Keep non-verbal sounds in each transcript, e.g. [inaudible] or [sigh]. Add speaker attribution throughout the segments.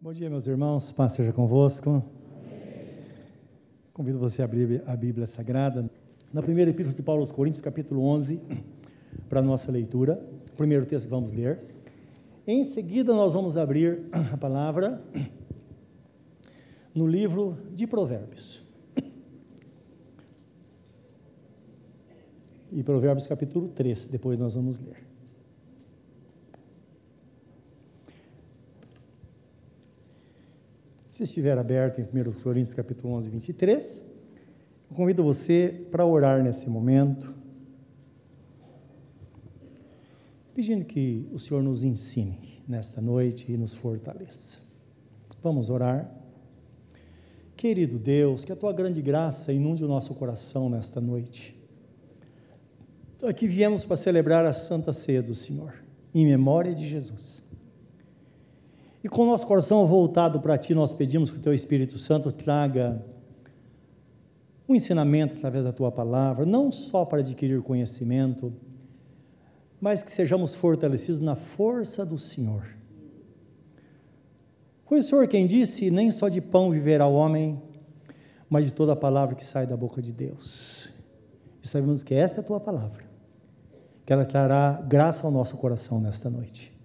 Speaker 1: Bom dia, meus irmãos. Paz seja convosco. Convido você a abrir a Bíblia Sagrada na primeira epístola de Paulo aos Coríntios, capítulo 11, para a nossa leitura. Primeiro texto que vamos ler. Em seguida, nós vamos abrir a palavra no livro de Provérbios. E Provérbios capítulo 3, depois nós vamos ler. Se estiver aberto em 1 Coríntios capítulo 11, 23, eu convido você para orar nesse momento, pedindo que o Senhor nos ensine nesta noite e nos fortaleça. Vamos orar. Querido Deus, que a tua grande graça inunde o nosso coração nesta noite. Aqui viemos para celebrar a Santa Ceia do Senhor, em memória de Jesus. E com o nosso coração voltado para Ti, nós pedimos que o Teu Espírito Santo traga um ensinamento através da Tua palavra, não só para adquirir conhecimento, mas que sejamos fortalecidos na força do Senhor. Foi o Senhor quem disse: Nem só de pão viverá o homem, mas de toda a palavra que sai da boca de Deus. E sabemos que esta é a tua palavra, que ela trará graça ao nosso coração nesta noite.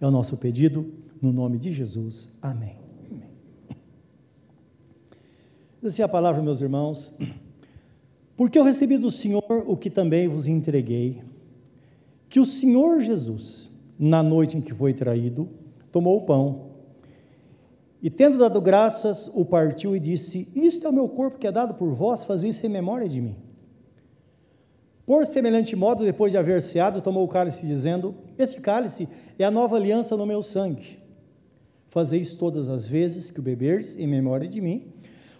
Speaker 1: É o nosso pedido no nome de Jesus. Amém. Amém. Assim a palavra, meus irmãos. Porque eu recebi do Senhor o que também vos entreguei, que o Senhor Jesus, na noite em que foi traído, tomou o pão e, tendo dado graças, o partiu e disse: Isto é o meu corpo que é dado por vós, fazei isso em memória de mim. Por semelhante modo, depois de haver ceado, tomou o cálice, dizendo: Este cálice é a nova aliança no meu sangue. Fazeis todas as vezes que o beberdes em memória de mim,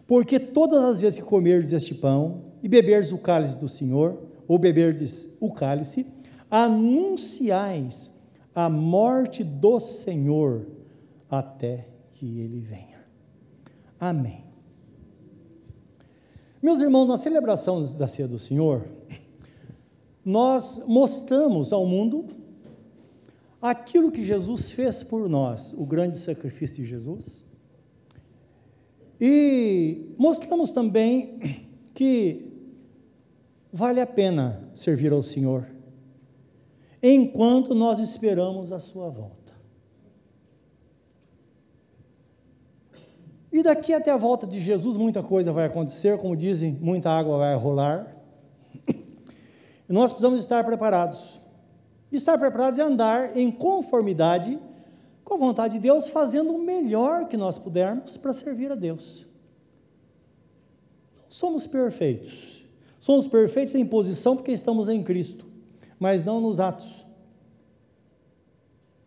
Speaker 1: porque todas as vezes que comerdes este pão e beberdes o cálice do Senhor, ou beberdes o cálice, anunciais a morte do Senhor até que ele venha. Amém. Meus irmãos, na celebração da ceia do Senhor, nós mostramos ao mundo aquilo que Jesus fez por nós, o grande sacrifício de Jesus. E mostramos também que vale a pena servir ao Senhor, enquanto nós esperamos a Sua volta. E daqui até a volta de Jesus, muita coisa vai acontecer, como dizem, muita água vai rolar. [coughs] E nós precisamos estar preparados. Estar preparados é andar em conformidade com a vontade de Deus, fazendo o melhor que nós pudermos para servir a Deus. Não somos perfeitos. Somos perfeitos em posição porque estamos em Cristo, mas não nos atos.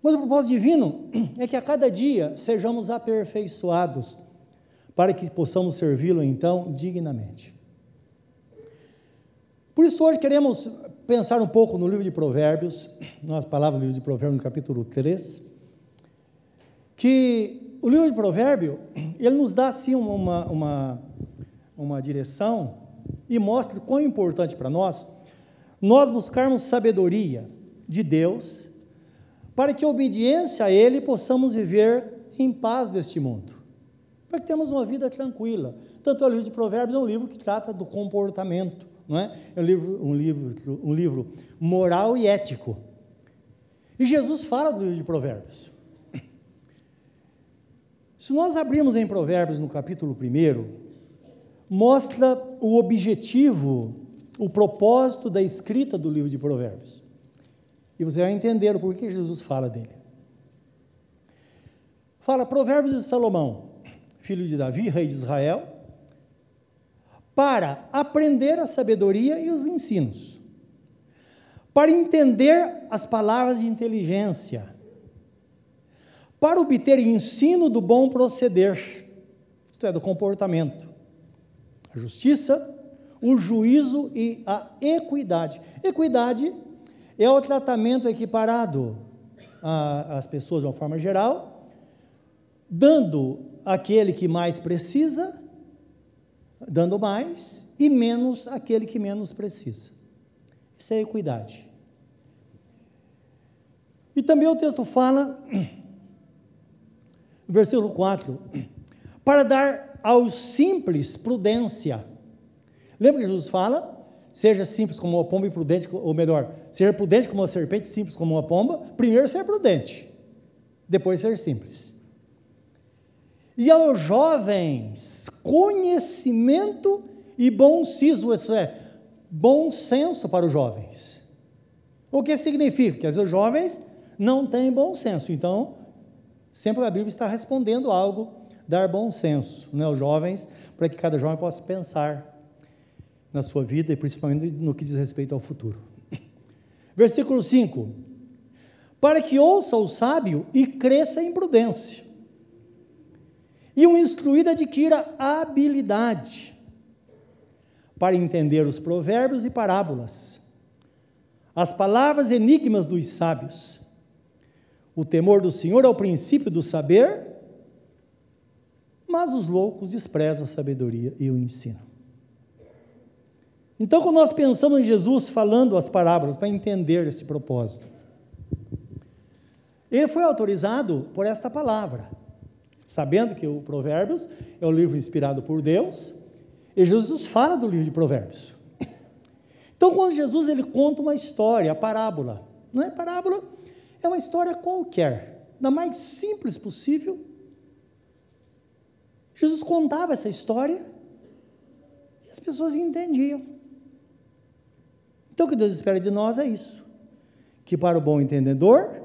Speaker 1: Mas o propósito divino [clears throat] é que a cada dia sejamos aperfeiçoados para que possamos servi-lo então dignamente. Por isso hoje queremos pensar um pouco no livro de Provérbios, nas palavras do livro de Provérbios, capítulo 3, que o livro de Provérbios, ele nos dá assim uma, uma, uma direção e mostra quão importante para nós nós buscarmos sabedoria de Deus para que, obediência a Ele, possamos viver em paz deste mundo, para que tenhamos uma vida tranquila. Tanto o livro de Provérbios é um livro que trata do comportamento, não é? É um livro, um livro, um livro moral e ético. E Jesus fala do livro de Provérbios. Se nós abrirmos em Provérbios no capítulo 1, mostra o objetivo, o propósito da escrita do livro de Provérbios. E você vai entender o porquê Jesus fala dele. Fala Provérbios de Salomão, filho de Davi, rei de Israel, para aprender a sabedoria e os ensinos, para entender as palavras de inteligência, para obter ensino do bom proceder, isto é, do comportamento, a justiça, o juízo e a equidade. Equidade é o tratamento equiparado às pessoas de uma forma geral, dando àquele que mais precisa dando mais e menos aquele que menos precisa. Isso é equidade. E também o texto fala: [clears throat] versículo 4, [clears throat] para dar aos simples prudência. Lembra que Jesus fala? Seja simples como uma pomba e prudente, ou melhor, seja prudente como uma serpente, simples como uma pomba. Primeiro ser prudente, depois ser simples. E aos jovens, conhecimento e bom siso, isso é, bom senso para os jovens. O que significa? Que os jovens não têm bom senso. Então, sempre a Bíblia está respondendo algo, dar bom senso né, aos jovens, para que cada jovem possa pensar na sua vida e principalmente no que diz respeito ao futuro. Versículo 5: Para que ouça o sábio e cresça em prudência, e o instruído adquira habilidade para entender os provérbios e parábolas, as palavras enigmas dos sábios. O temor do Senhor é o princípio do saber, mas os loucos desprezam a sabedoria e o ensino. Então, quando nós pensamos em Jesus falando as parábolas para entender esse propósito, ele foi autorizado por esta palavra, sabendo que o Provérbios é o livro inspirado por Deus, e Jesus fala do livro de Provérbios. Então, quando Jesus ele conta uma história, a parábola, não é parábola, é uma história qualquer, da mais simples possível. Jesus contava essa história e as pessoas entendiam. Então o que Deus espera de nós é isso: que para o bom entendedor,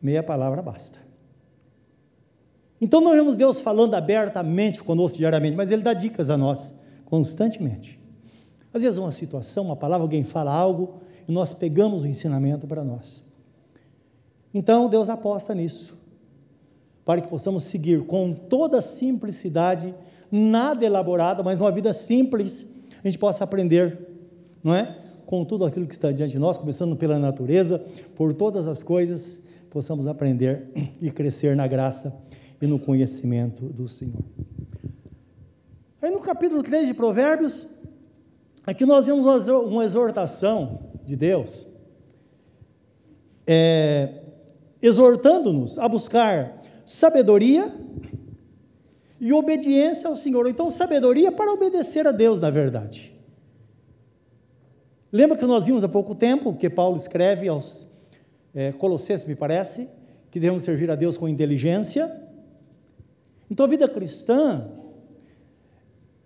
Speaker 1: meia palavra basta. Então não vemos Deus falando abertamente conosco diariamente, mas Ele dá dicas a nós constantemente. Às vezes uma situação, uma palavra, alguém fala algo e nós pegamos o ensinamento para nós. Então Deus aposta nisso, para que possamos seguir com toda simplicidade, nada elaborado, mas uma vida simples, a gente possa aprender, não é? com tudo aquilo que está diante de nós, começando pela natureza, por todas as coisas, possamos aprender e crescer na graça e no conhecimento do Senhor. Aí no capítulo 3 de Provérbios, aqui nós vemos uma exortação de Deus, é, exortando-nos a buscar sabedoria e obediência ao Senhor. Então, sabedoria para obedecer a Deus, na verdade. Lembra que nós vimos há pouco tempo que Paulo escreve aos é, Colossenses, me parece, que devemos servir a Deus com inteligência. Então a vida cristã,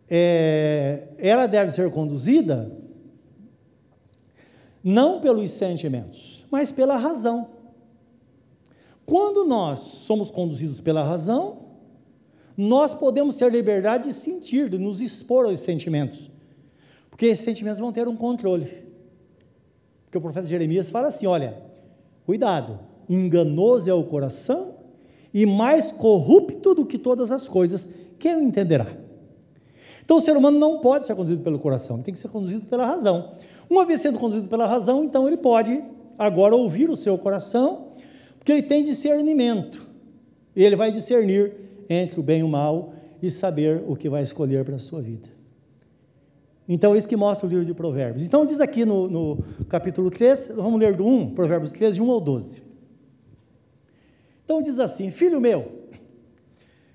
Speaker 1: é, ela deve ser conduzida não pelos sentimentos, mas pela razão. Quando nós somos conduzidos pela razão, nós podemos ter liberdade de sentir, de nos expor aos sentimentos. Porque esses sentimentos vão ter um controle. Porque o profeta Jeremias fala assim: olha, cuidado, enganoso é o coração e mais corrupto do que todas as coisas, quem o entenderá? Então o ser humano não pode ser conduzido pelo coração, tem que ser conduzido pela razão. Uma vez sendo conduzido pela razão, então ele pode agora ouvir o seu coração, porque ele tem discernimento. E ele vai discernir entre o bem e o mal e saber o que vai escolher para a sua vida. Então, é isso que mostra o livro de Provérbios. Então, diz aqui no, no capítulo 3, vamos ler do 1, Provérbios 3, de 1 ao 12. Então, diz assim: Filho meu,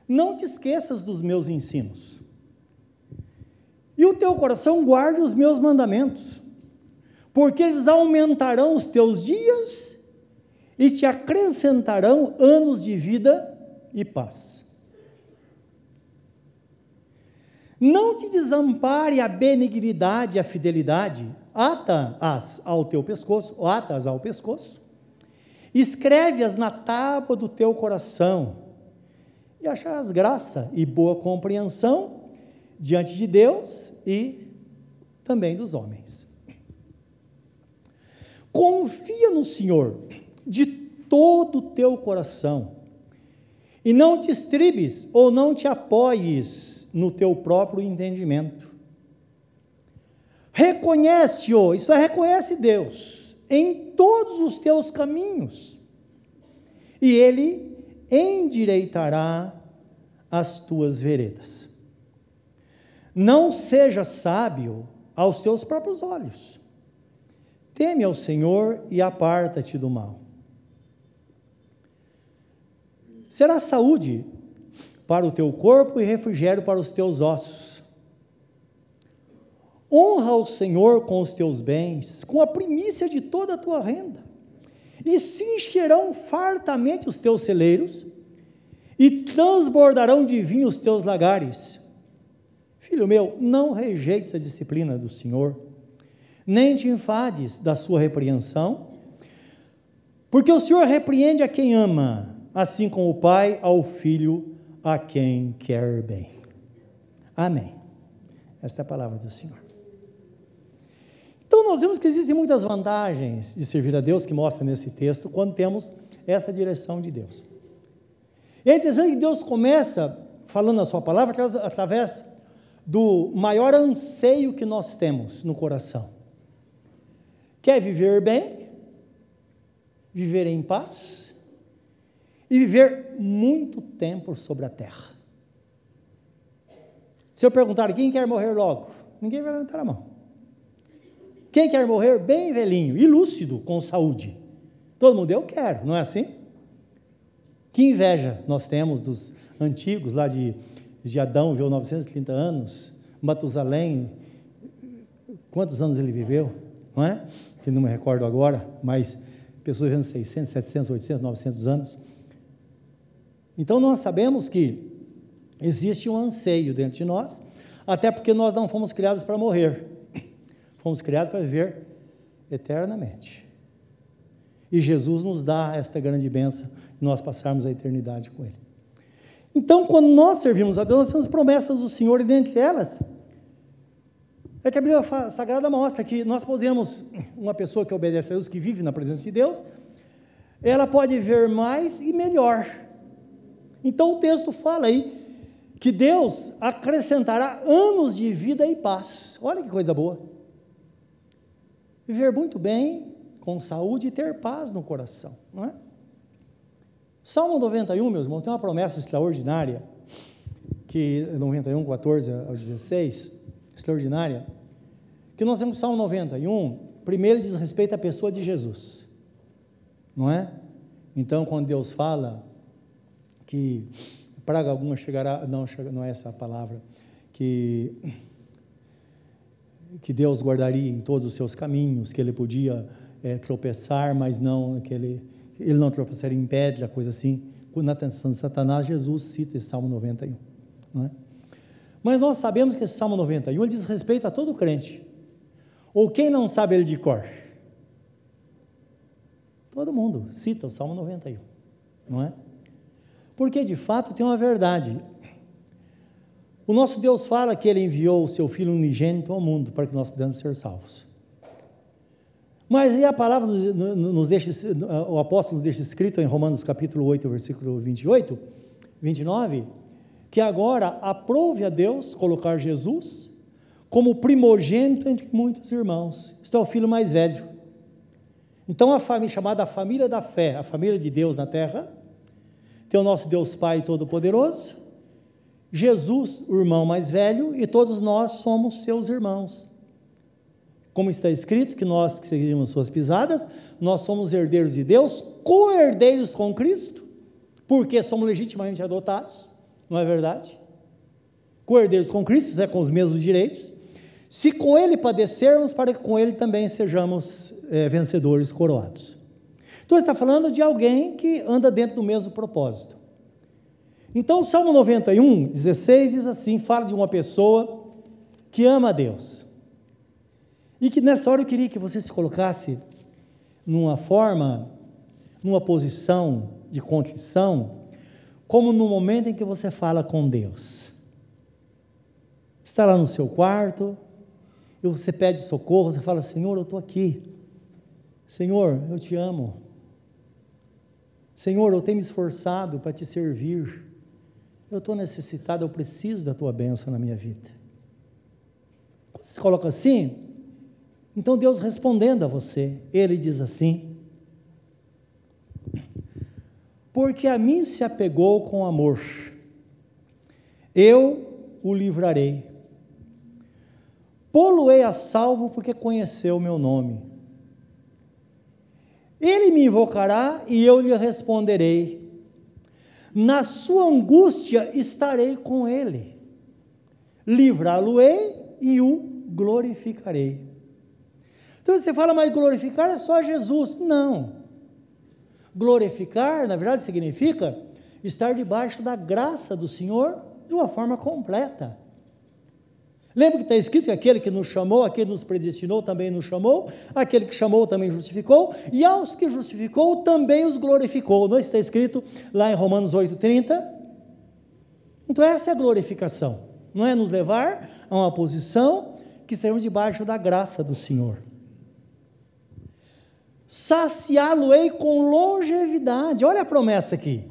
Speaker 1: não te esqueças dos meus ensinos, e o teu coração guarde os meus mandamentos, porque eles aumentarão os teus dias e te acrescentarão anos de vida e paz. Não te desampare a benignidade e a fidelidade, ata-as ao teu pescoço, ata-as ao pescoço, escreve-as na tábua do teu coração, e acharás graça e boa compreensão diante de Deus e também dos homens. Confia no Senhor de todo o teu coração, e não te estribes ou não te apoies no teu próprio entendimento. Reconhece-o, isso é, reconhece Deus em todos os teus caminhos, e Ele endireitará as tuas veredas. Não seja sábio aos teus próprios olhos. Teme ao Senhor e aparta-te do mal. será saúde para o teu corpo e refrigério para os teus ossos. Honra o Senhor com os teus bens, com a primícia de toda a tua renda, e se encherão fartamente os teus celeiros, e transbordarão de vinho os teus lagares. Filho meu, não rejeites a disciplina do Senhor, nem te enfades da sua repreensão, porque o Senhor repreende a quem ama, assim como o Pai ao Filho a quem quer bem. Amém. Esta é a palavra do Senhor. Então, nós vemos que existem muitas vantagens de servir a Deus, que mostra nesse texto, quando temos essa direção de Deus. E é interessante que Deus começa falando na Sua palavra através do maior anseio que nós temos no coração. Quer viver bem, viver em paz, e viver muito tempo sobre a terra. Se eu perguntar quem quer morrer logo, ninguém vai levantar a mão. Quem quer morrer bem velhinho e lúcido, com saúde? Todo mundo, eu quero, não é assim? Que inveja nós temos dos antigos, lá de, de Adão, viveu 930 anos, Matusalém, quantos anos ele viveu, não é? Que não me recordo agora, mas pessoas vivendo 600, 700, 800, 900 anos. Então nós sabemos que existe um anseio dentro de nós, até porque nós não fomos criados para morrer, fomos criados para viver eternamente. E Jesus nos dá esta grande bênção, nós passarmos a eternidade com Ele. Então, quando nós servimos a Deus, nós temos promessas do Senhor, e dentre elas, é que a Bíblia Sagrada mostra que nós podemos, uma pessoa que obedece a Deus, que vive na presença de Deus, ela pode ver mais e melhor. Então o texto fala aí que Deus acrescentará anos de vida e paz. Olha que coisa boa. Viver muito bem, com saúde e ter paz no coração, não é? Salmo 91, meus irmãos, tem uma promessa extraordinária, que 91, 14 ao 16, extraordinária, que nós temos Salmo 91, primeiro diz respeito à pessoa de Jesus, não é? Então, quando Deus fala que praga alguma chegará, não, não é essa a palavra, que, que Deus guardaria em todos os seus caminhos, que ele podia é, tropeçar, mas não, que ele, ele não tropeçaria em pedra, coisa assim. Na atenção de Satanás, Jesus cita esse Salmo 91. Não é? Mas nós sabemos que esse Salmo 91 diz respeito a todo crente. Ou quem não sabe ele de cor? Todo mundo cita o Salmo 91, não é? Porque de fato tem uma verdade. O nosso Deus fala que ele enviou o seu Filho unigênito ao mundo para que nós pudéssemos ser salvos. Mas e a palavra nos, deixa, o apóstolo nos deixa escrito em Romanos capítulo 8, versículo 28, 29, que agora aprove a Deus colocar Jesus como primogênito entre muitos irmãos. Isto é o filho mais velho. Então a família chamada a família da fé, a família de Deus na terra, tem o nosso Deus Pai Todo-Poderoso, Jesus, o irmão mais velho, e todos nós somos seus irmãos. Como está escrito, que nós que seguimos suas pisadas, nós somos herdeiros de Deus, co-herdeiros com Cristo, porque somos legitimamente adotados, não é verdade? Co-herdeiros com Cristo, é com os mesmos direitos. Se com Ele padecermos, para que com Ele também sejamos é, vencedores coroados. Então está falando de alguém que anda dentro do mesmo propósito. Então o Salmo 91, 16 diz assim: fala de uma pessoa que ama a Deus. E que nessa hora eu queria que você se colocasse numa forma, numa posição de contrição, como no momento em que você fala com Deus. Está lá no seu quarto, e você pede socorro, você fala: Senhor, eu estou aqui. Senhor, eu te amo. Senhor, eu tenho me esforçado para te servir. Eu estou necessitado, eu preciso da tua bênção na minha vida. Quando você coloca assim, então Deus respondendo a você, Ele diz assim: Porque a mim se apegou com amor, eu o livrarei. Pô-lo-ei a salvo porque conheceu o meu nome. Ele me invocará e eu lhe responderei. Na sua angústia estarei com ele, livrá-lo-ei e o glorificarei. Então você fala, mas glorificar é só Jesus. Não. Glorificar, na verdade, significa estar debaixo da graça do Senhor de uma forma completa. Lembra que está escrito que aquele que nos chamou, aquele que nos predestinou também nos chamou, aquele que chamou também justificou, e aos que justificou também os glorificou. Não está escrito lá em Romanos 8,30? Então essa é a glorificação, não é nos levar a uma posição que estejamos debaixo da graça do Senhor. Saciá-lo-ei com longevidade, olha a promessa aqui.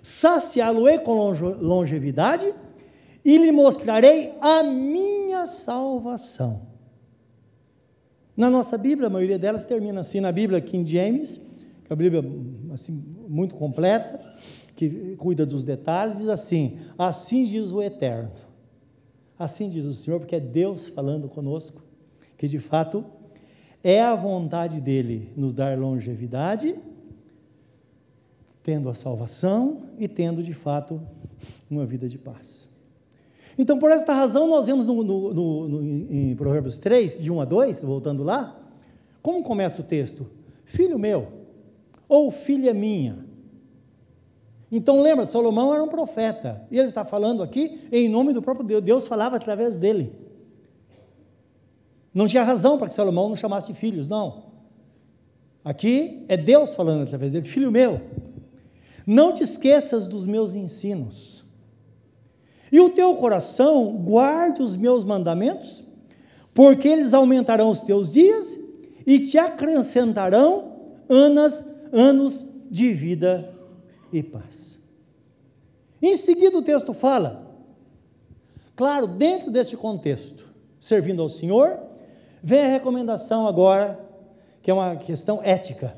Speaker 1: Saciá-lo-ei com longevidade e lhe mostrarei a minha salvação. Na nossa Bíblia, a maioria delas termina assim, na Bíblia King James, que é a Bíblia assim, muito completa, que cuida dos detalhes, diz assim: Assim diz o Eterno. Assim diz o Senhor, porque é Deus falando conosco, que de fato é a vontade dele nos dar longevidade, tendo a salvação e tendo de fato uma vida de paz. Então, por esta razão, nós vemos no, no, no, em Provérbios 3, de 1 a 2, voltando lá, como começa o texto? Filho meu, ou filha minha. Então, lembra, Salomão era um profeta, e ele está falando aqui em nome do próprio Deus, Deus falava através dele. Não tinha razão para que Salomão não chamasse filhos, não. Aqui é Deus falando através dele, filho meu, não te esqueças dos meus ensinos e o teu coração guarde os meus mandamentos, porque eles aumentarão os teus dias e te acrescentarão anos, anos de vida e paz. Em seguida, o texto fala, claro, dentro desse contexto, servindo ao Senhor, vem a recomendação agora, que é uma questão ética.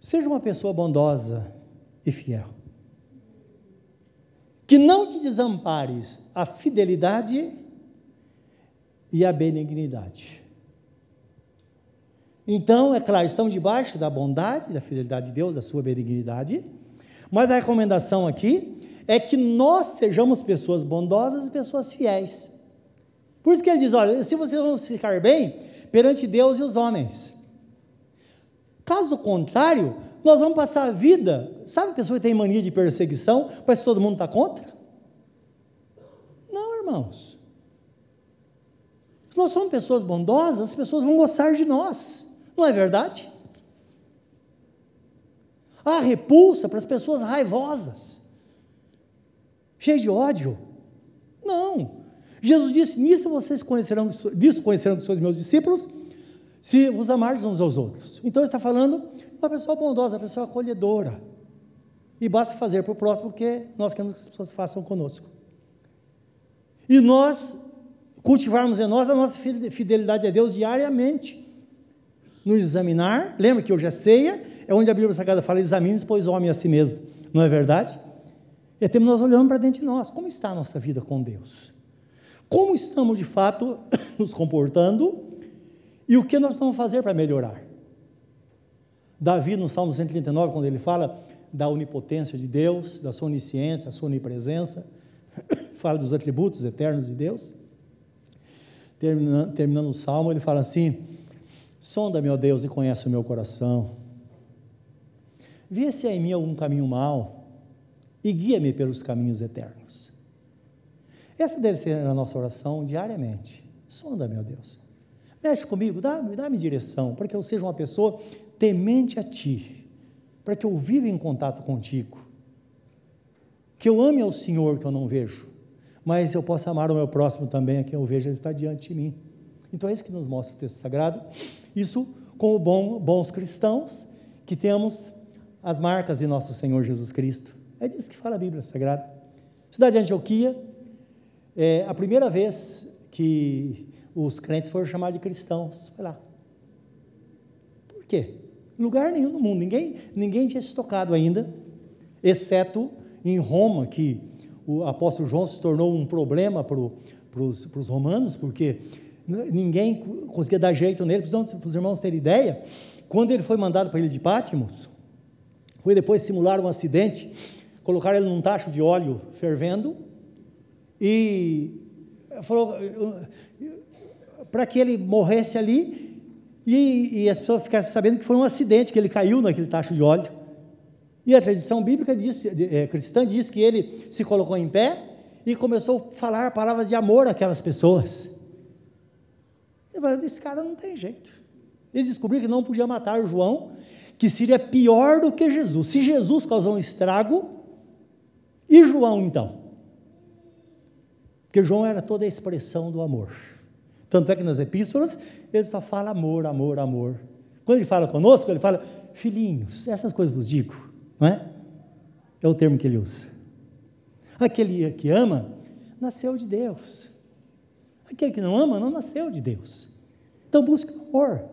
Speaker 1: Seja uma pessoa bondosa e fiel que não te desampares a fidelidade e a benignidade. Então, é claro, estamos debaixo da bondade, da fidelidade de Deus, da sua benignidade, mas a recomendação aqui é que nós sejamos pessoas bondosas e pessoas fiéis. Por isso que ele diz: olha, se vocês vão ficar bem perante Deus e os homens. Caso contrário, nós vamos passar a vida. Sabe a pessoa que tem mania de perseguição? Parece que todo mundo está contra? Não, irmãos. Se nós somos pessoas bondosas, as pessoas vão gostar de nós. Não é verdade? Há repulsa para as pessoas raivosas, cheias de ódio. Não. Jesus disse: Nisso vocês conhecerão, disso conhecerão que sois meus discípulos, se vos amardes uns aos outros. Então ele está falando uma pessoa bondosa, uma pessoa acolhedora. E basta fazer para o próximo o que nós queremos que as pessoas façam conosco. E nós cultivarmos em nós a nossa fidelidade a Deus diariamente. Nos examinar, lembra que hoje é ceia, é onde a Bíblia Sagrada fala: examine pois homem a si mesmo. Não é verdade? É tempo nós olhando para dentro de nós. Como está a nossa vida com Deus? Como estamos de fato [coughs] nos comportando? E o que nós vamos fazer para melhorar? Davi, no Salmo 139, quando ele fala da onipotência de Deus, da sua onisciência, da sua onipresença, [coughs] fala dos atributos eternos de Deus. Terminando, terminando o salmo, ele fala assim: Sonda, meu Deus, e conhece o meu coração. Vê se há em mim algum caminho mau e guia-me pelos caminhos eternos. Essa deve ser a nossa oração diariamente. Sonda, meu Deus. Mexe comigo, dá-me dá direção, para que eu seja uma pessoa temente a Ti, para que eu viva em contato contigo, que eu ame ao Senhor que eu não vejo, mas eu possa amar o meu próximo também, a quem eu vejo, ele está diante de mim. Então é isso que nos mostra o texto sagrado. Isso como bom, bons cristãos, que temos as marcas de nosso Senhor Jesus Cristo. É disso que fala a Bíblia Sagrada. Cidade de Antioquia, é a primeira vez que os crentes foram chamados de cristãos. Foi lá. Por quê? Lugar nenhum no mundo, ninguém, ninguém tinha se tocado ainda, exceto em Roma, que o apóstolo João se tornou um problema para os romanos, porque ninguém conseguia dar jeito nele, para os irmãos terem ideia, quando ele foi mandado para a ilha de Pátimos, Foi depois simular um acidente, colocaram ele num tacho de óleo fervendo e falou para que ele morresse ali e, e, as pessoas ficassem sabendo que foi um acidente, que ele caiu naquele tacho de óleo. E a tradição bíblica diz, é, cristã diz que ele se colocou em pé e começou a falar palavras de amor àquelas pessoas. Ele esse cara não tem jeito. Eles descobriram que não podia matar João, que seria pior do que Jesus. Se Jesus causou um estrago, e João então? Porque João era toda a expressão do amor. Tanto é que nas epístolas ele só fala amor, amor, amor. Quando ele fala conosco, ele fala, filhinhos, essas coisas vos digo, não é? É o termo que ele usa. Aquele que ama, nasceu de Deus. Aquele que não ama, não nasceu de Deus. Então busque amor,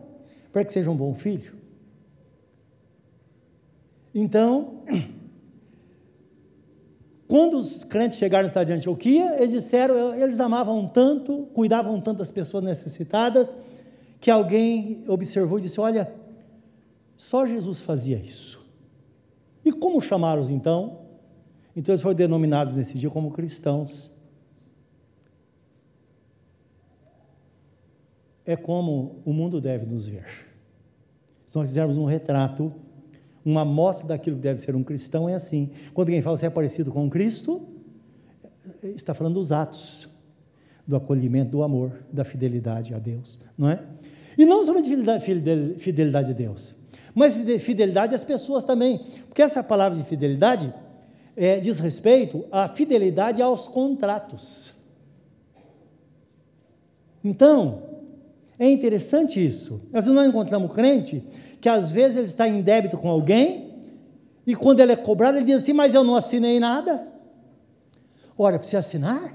Speaker 1: para que seja um bom filho. Então, [clears throat] quando os crentes chegaram na cidade de Antioquia, eles disseram, eles amavam tanto, cuidavam tanto das pessoas necessitadas, que alguém observou e disse: Olha, só Jesus fazia isso. E como chamá-los então? Então eles foram denominados nesse dia como cristãos. É como o mundo deve nos ver. Se nós fizermos um retrato uma amostra daquilo que deve ser um cristão é assim. Quando alguém fala você é parecido com Cristo, está falando dos atos, do acolhimento, do amor, da fidelidade a Deus, não é? E não somente fidelidade, a Deus, mas fidelidade às pessoas também, porque essa palavra de fidelidade é, diz respeito à fidelidade aos contratos. Então, é interessante isso. Às vezes nós encontramos crente que às vezes ele está em débito com alguém, e quando ele é cobrado, ele diz assim: Mas eu não assinei nada. Ora, precisa assinar?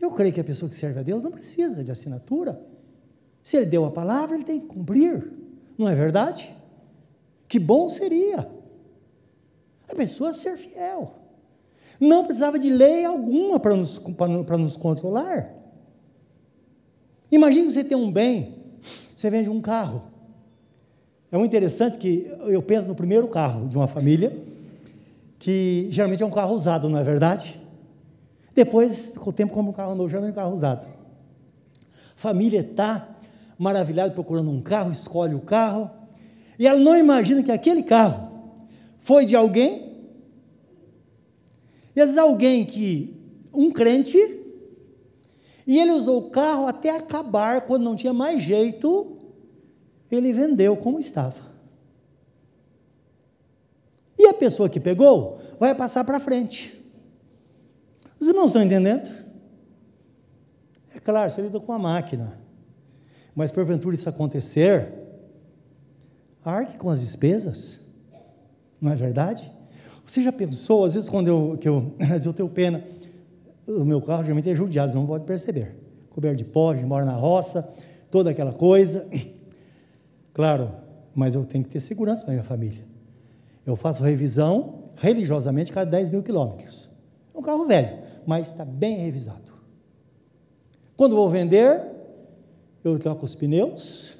Speaker 1: Eu creio que a pessoa que serve a Deus não precisa de assinatura. Se ele deu a palavra, ele tem que cumprir. Não é verdade? Que bom seria a pessoa ser fiel. Não precisava de lei alguma para nos, para nos controlar. Imagine você ter um bem, você vende um carro. É muito interessante que eu penso no primeiro carro de uma família, que geralmente é um carro usado, não é verdade? Depois, com o tempo, como um carro novo, geralmente é um carro usado. Família está maravilhada procurando um carro, escolhe o carro, e ela não imagina que aquele carro foi de alguém, e às vezes alguém que, um crente, e ele usou o carro até acabar, quando não tinha mais jeito, ele vendeu como estava. E a pessoa que pegou vai passar para frente. Os irmãos estão entendendo? É claro, você lida com a máquina. Mas porventura isso acontecer, arque com as despesas. Não é verdade? Você já pensou, às vezes quando eu, que eu, [laughs] eu tenho pena, o meu carro geralmente é judiado, não pode perceber. Coberto de pó, mora na roça, toda aquela coisa. Claro, mas eu tenho que ter segurança para minha família. Eu faço revisão religiosamente cada 10 mil quilômetros. É um carro velho, mas está bem revisado. Quando vou vender, eu troco os pneus,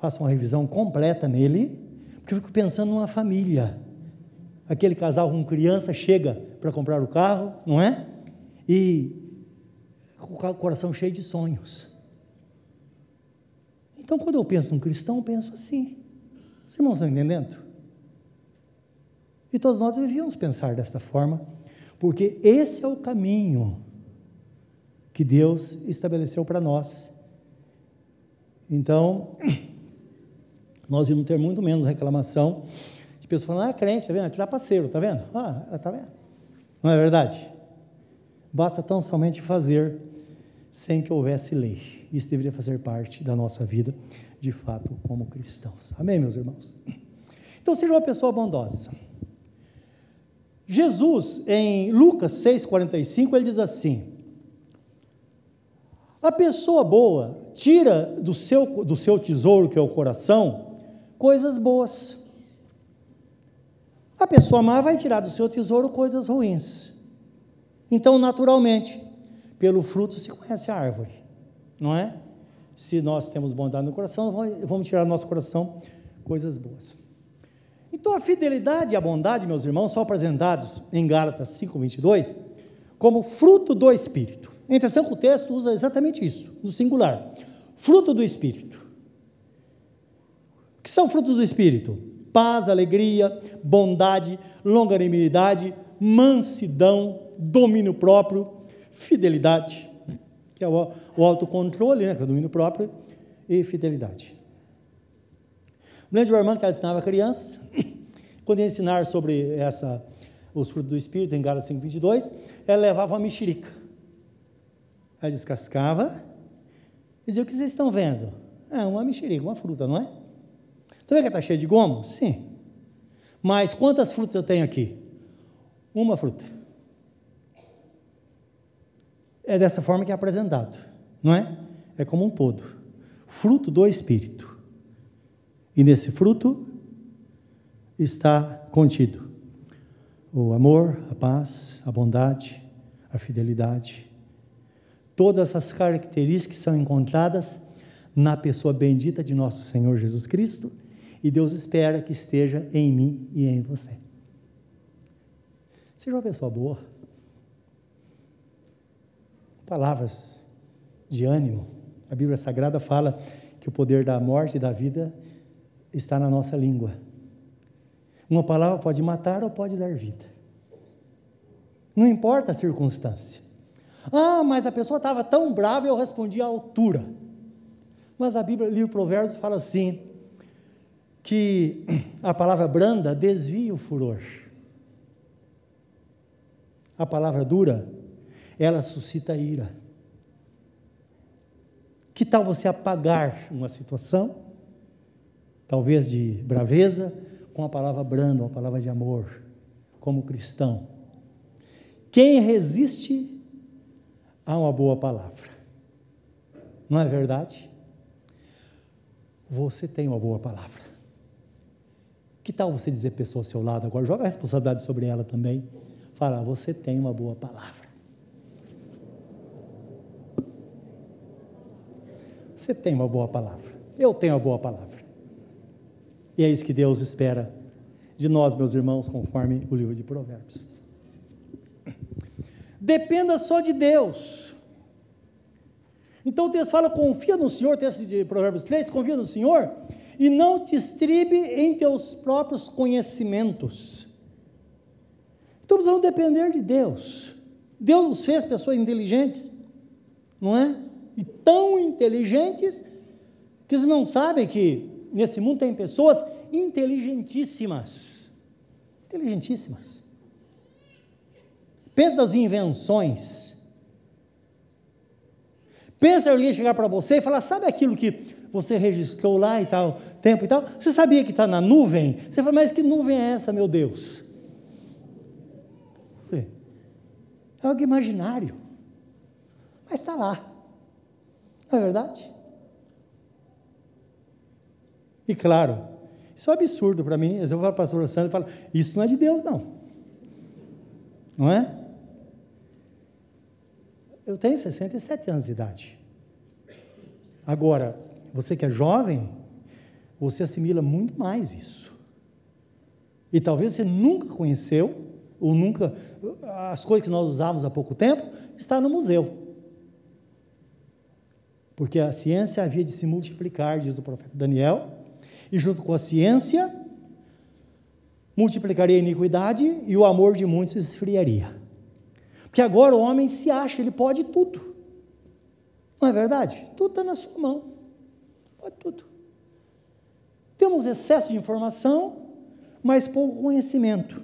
Speaker 1: faço uma revisão completa nele, porque eu fico pensando numa família aquele casal com criança chega para comprar o carro, não é? E com o coração cheio de sonhos. Então, quando eu penso num cristão, eu penso assim. Os irmãos estão entendendo? E todos nós devíamos pensar desta forma, porque esse é o caminho que Deus estabeleceu para nós. Então, [clears throat] nós íamos ter muito menos reclamação pessoas falando, ah, crente, tá vendo? É trapaceiro, tá vendo? Ah, tá vendo? Não é verdade? Basta tão somente fazer sem que houvesse lei. Isso deveria fazer parte da nossa vida, de fato, como cristãos. Amém, meus irmãos? Então, seja uma pessoa bondosa. Jesus, em Lucas 6,45, ele diz assim: A pessoa boa tira do seu, do seu tesouro, que é o coração, coisas boas a pessoa má vai tirar do seu tesouro coisas ruins. Então, naturalmente, pelo fruto se conhece a árvore, não é? se nós temos bondade no coração, vamos tirar do nosso coração coisas boas. Então a fidelidade e a bondade, meus irmãos, são apresentados em Gálatas 5:22 como fruto do espírito. A intenção que o texto usa exatamente isso, no singular. Fruto do espírito. O que são frutos do espírito? Paz, alegria, bondade, longanimidade, mansidão, domínio próprio, fidelidade, que é o, o autocontrole, né, que é o domínio próprio, e fidelidade. O grande irmão que ela ensinava crianças, [coughs] quando ia ensinar sobre essa, os frutos do Espírito, em Gálatas 5, 22, ela levava uma mexerica. Ela descascava e dizia, o que vocês estão vendo? É uma mexerica, uma fruta, não é? Vendo que está cheia de gomo? Sim. Mas quantas frutas eu tenho aqui? Uma fruta. É dessa forma que é apresentado, não é? É como um todo. Fruto do Espírito. E nesse fruto está contido o amor, a paz, a bondade, a fidelidade. Todas essas características são encontradas na pessoa bendita de nosso Senhor Jesus Cristo e Deus espera que esteja em mim e em você. Seja uma pessoa boa. Palavras de ânimo. A Bíblia Sagrada fala que o poder da morte e da vida está na nossa língua. Uma palavra pode matar ou pode dar vida. Não importa a circunstância. Ah, mas a pessoa estava tão brava e eu respondi à altura. Mas a Bíblia, o livro Provérbios, fala assim: que a palavra branda desvia o furor. A palavra dura, ela suscita ira. Que tal você apagar uma situação, talvez de braveza, com a palavra branda, uma palavra de amor, como cristão? Quem resiste a uma boa palavra? Não é verdade? Você tem uma boa palavra. Que tal você dizer pessoa ao seu lado agora? Joga a responsabilidade sobre ela também. Fala, você tem uma boa palavra. Você tem uma boa palavra. Eu tenho uma boa palavra. E é isso que Deus espera de nós, meus irmãos, conforme o livro de Provérbios. Dependa só de Deus. Então o texto fala: confia no Senhor, texto de Provérbios 3, confia no Senhor, e não te estribe em teus próprios conhecimentos. Então precisamos depender de Deus. Deus nos fez pessoas inteligentes, não é? E tão inteligentes que eles não sabem que nesse mundo tem pessoas inteligentíssimas. Inteligentíssimas. Pensa nas invenções. Pensa alguém chegar para você e falar: sabe aquilo que você registrou lá e tal, tempo e tal? Você sabia que está na nuvem? Você fala, mas que nuvem é essa, meu Deus? É algo imaginário. Mas está lá. Não é verdade? E claro, isso é um absurdo para mim. Eu vou para o pastor Sandro e falo, isso não é de Deus, não. Não é? Eu tenho 67 anos de idade. Agora, você que é jovem, você assimila muito mais isso. E talvez você nunca conheceu ou nunca, as coisas que nós usávamos há pouco tempo, está no museu. Porque a ciência havia de se multiplicar, diz o profeta Daniel, e junto com a ciência, multiplicaria a iniquidade e o amor de muitos esfriaria. Porque agora o homem se acha, ele pode tudo. Não é verdade? Tudo está na sua mão. Pode tudo. Temos excesso de informação, mas pouco conhecimento.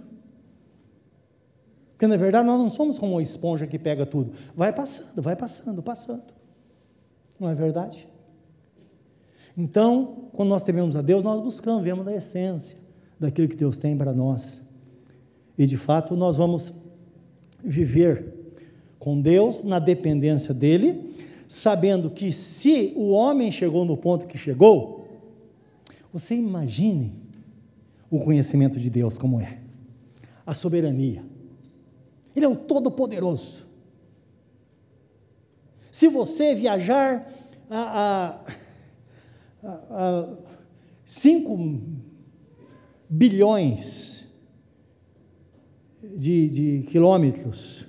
Speaker 1: Porque na verdade nós não somos como uma esponja que pega tudo. Vai passando, vai passando, passando. Não é verdade? Então, quando nós tememos a Deus, nós buscamos, vemos da essência daquilo que Deus tem para nós. E de fato, nós vamos viver com Deus na dependência dEle, sabendo que se o homem chegou no ponto que chegou, você imagine o conhecimento de Deus como é, a soberania, ele é o Todo-Poderoso. Se você viajar a, a, a 5 bilhões de, de quilômetros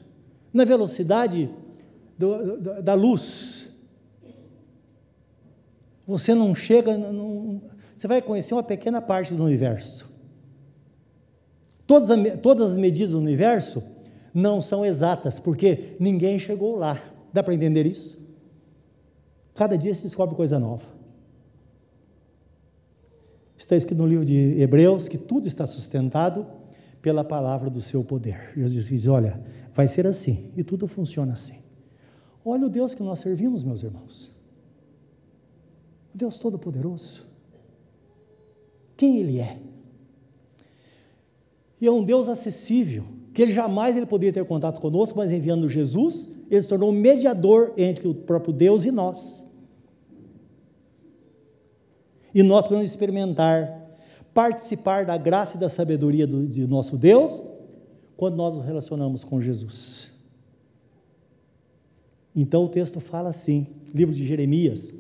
Speaker 1: na velocidade do, do, da luz. Você não chega, não, você vai conhecer uma pequena parte do universo. Todas, todas as medidas do universo não são exatas, porque ninguém chegou lá. Dá para entender isso? Cada dia se descobre coisa nova. Está escrito no livro de Hebreus que tudo está sustentado pela palavra do seu poder. Jesus diz: Olha, vai ser assim, e tudo funciona assim. Olha o Deus que nós servimos, meus irmãos. O Deus Todo-Poderoso. Quem Ele é? E é um Deus acessível, que ele jamais ele poderia ter contato conosco, mas enviando Jesus, ele se tornou mediador entre o próprio Deus e nós. E nós podemos experimentar, participar da graça e da sabedoria do, de nosso Deus quando nós nos relacionamos com Jesus. Então o texto fala assim, livro de Jeremias,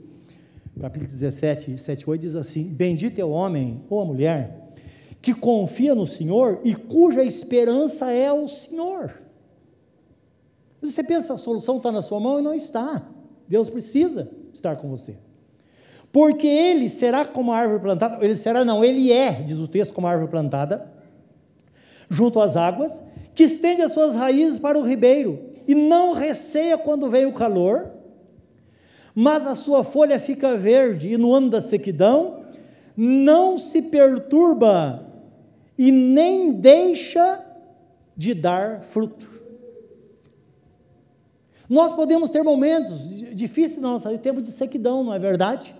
Speaker 1: capítulo 17, 7, 8, diz assim: Bendito é o homem ou a mulher que confia no Senhor e cuja esperança é o Senhor. Você pensa, a solução está na sua mão e não está. Deus precisa estar com você. Porque ele será como a árvore plantada, ele será, não, ele é, diz o texto, como a árvore plantada, junto às águas, que estende as suas raízes para o ribeiro, e não receia quando vem o calor, mas a sua folha fica verde, e no ano da sequidão, não se perturba, e nem deixa de dar fruto. Nós podemos ter momentos difíceis na nossa vida, tempo de sequidão, não é verdade?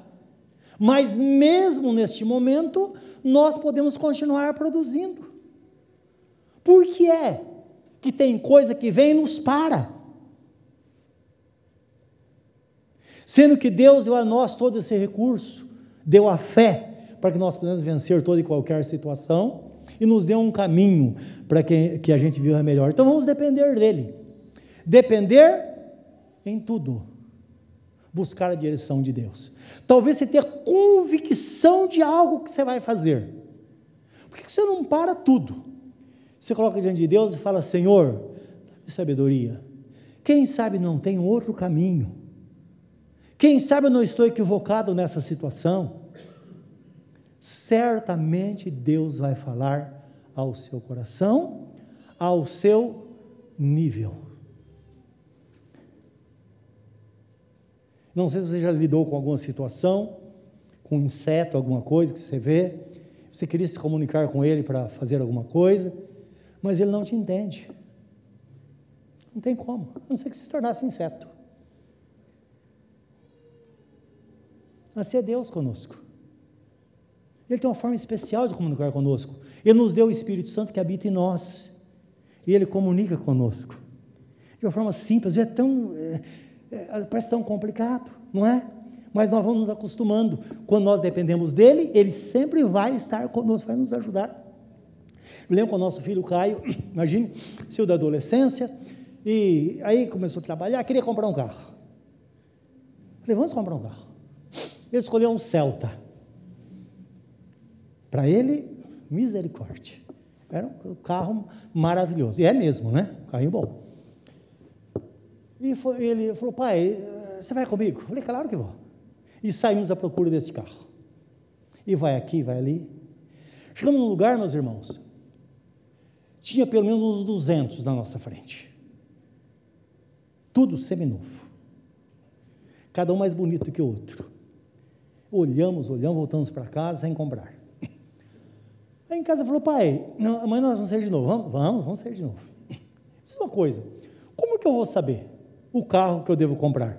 Speaker 1: Mas mesmo neste momento, nós podemos continuar produzindo. Por que é que tem coisa que vem e nos para? Sendo que Deus deu a nós todo esse recurso, deu a fé para que nós possamos vencer toda e qualquer situação e nos deu um caminho para que, que a gente viva melhor. Então vamos depender dele. Depender em tudo buscar a direção de Deus. Talvez você tenha convicção de algo que você vai fazer. Por que você não para tudo? Você coloca diante de Deus e fala: Senhor, dá-me sabedoria. Quem sabe não tem outro caminho? Quem sabe eu não estou equivocado nessa situação? Certamente Deus vai falar ao seu coração, ao seu nível. Não sei se você já lidou com alguma situação, com um inseto, alguma coisa que você vê, você queria se comunicar com ele para fazer alguma coisa, mas ele não te entende. Não tem como, a não ser que se tornasse inseto. Assim é Deus conosco. Ele tem uma forma especial de comunicar conosco. Ele nos deu o Espírito Santo que habita em nós. E ele comunica conosco. De uma forma simples, é tão. É, é, parece tão complicado, não é? Mas nós vamos nos acostumando. Quando nós dependemos dele, ele sempre vai estar conosco, vai nos ajudar. Lembro com o nosso filho Caio, [coughs] imagine, filho da adolescência, e aí começou a trabalhar, queria comprar um carro. Falei, vamos comprar um carro. Ele escolheu um Celta. Para ele, misericórdia. Era um carro maravilhoso. E é mesmo, né? Carrinho bom. E foi, ele falou, pai, você vai comigo? Eu falei, claro que vou. E saímos à procura desse carro. E vai aqui, vai ali. Chegamos num lugar, meus irmãos, tinha pelo menos uns 200 na nossa frente. Tudo seminovo. Cada um mais bonito que o outro. Olhamos, olhamos, voltamos para casa sem comprar. Aí em casa falou, pai, não, amanhã nós vamos sair de novo. Vamos, vamos, vamos sair de novo. É uma coisa. Como que eu vou saber? o carro que eu devo comprar.